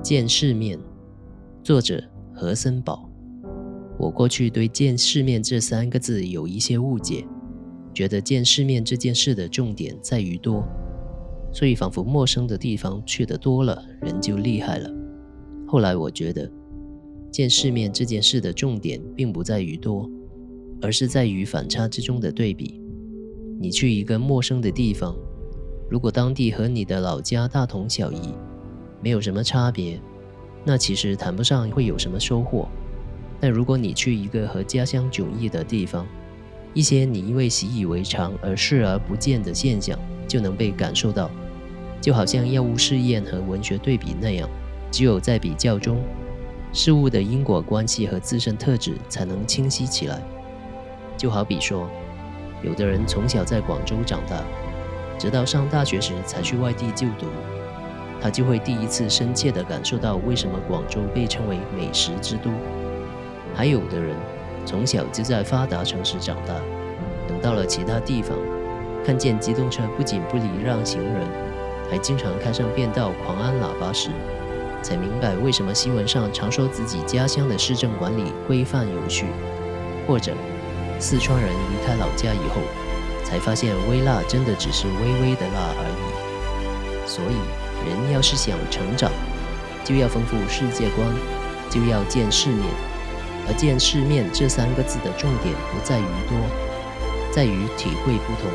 见世面，作者何森堡。我过去对“见世面”这三个字有一些误解，觉得见世面这件事的重点在于多，所以仿佛陌生的地方去得多了，人就厉害了。后来我觉得，见世面这件事的重点并不在于多，而是在于反差之中的对比。你去一个陌生的地方，如果当地和你的老家大同小异，没有什么差别，那其实谈不上会有什么收获。但如果你去一个和家乡迥异的地方，一些你因为习以为常而视而不见的现象就能被感受到，就好像药物试验和文学对比那样，只有在比较中，事物的因果关系和自身特质才能清晰起来。就好比说，有的人从小在广州长大，直到上大学时才去外地就读，他就会第一次深切地感受到为什么广州被称为美食之都。还有的人从小就在发达城市长大，等到了其他地方，看见机动车不仅不礼让行人，还经常开上变道狂按喇叭时，才明白为什么新闻上常说自己家乡的市政管理规范有序，或者四川人离开老家以后，才发现微辣真的只是微微的辣而已。所以，人要是想成长，就要丰富世界观，就要见世面。而见世面这三个字的重点不在于多，在于体会不同。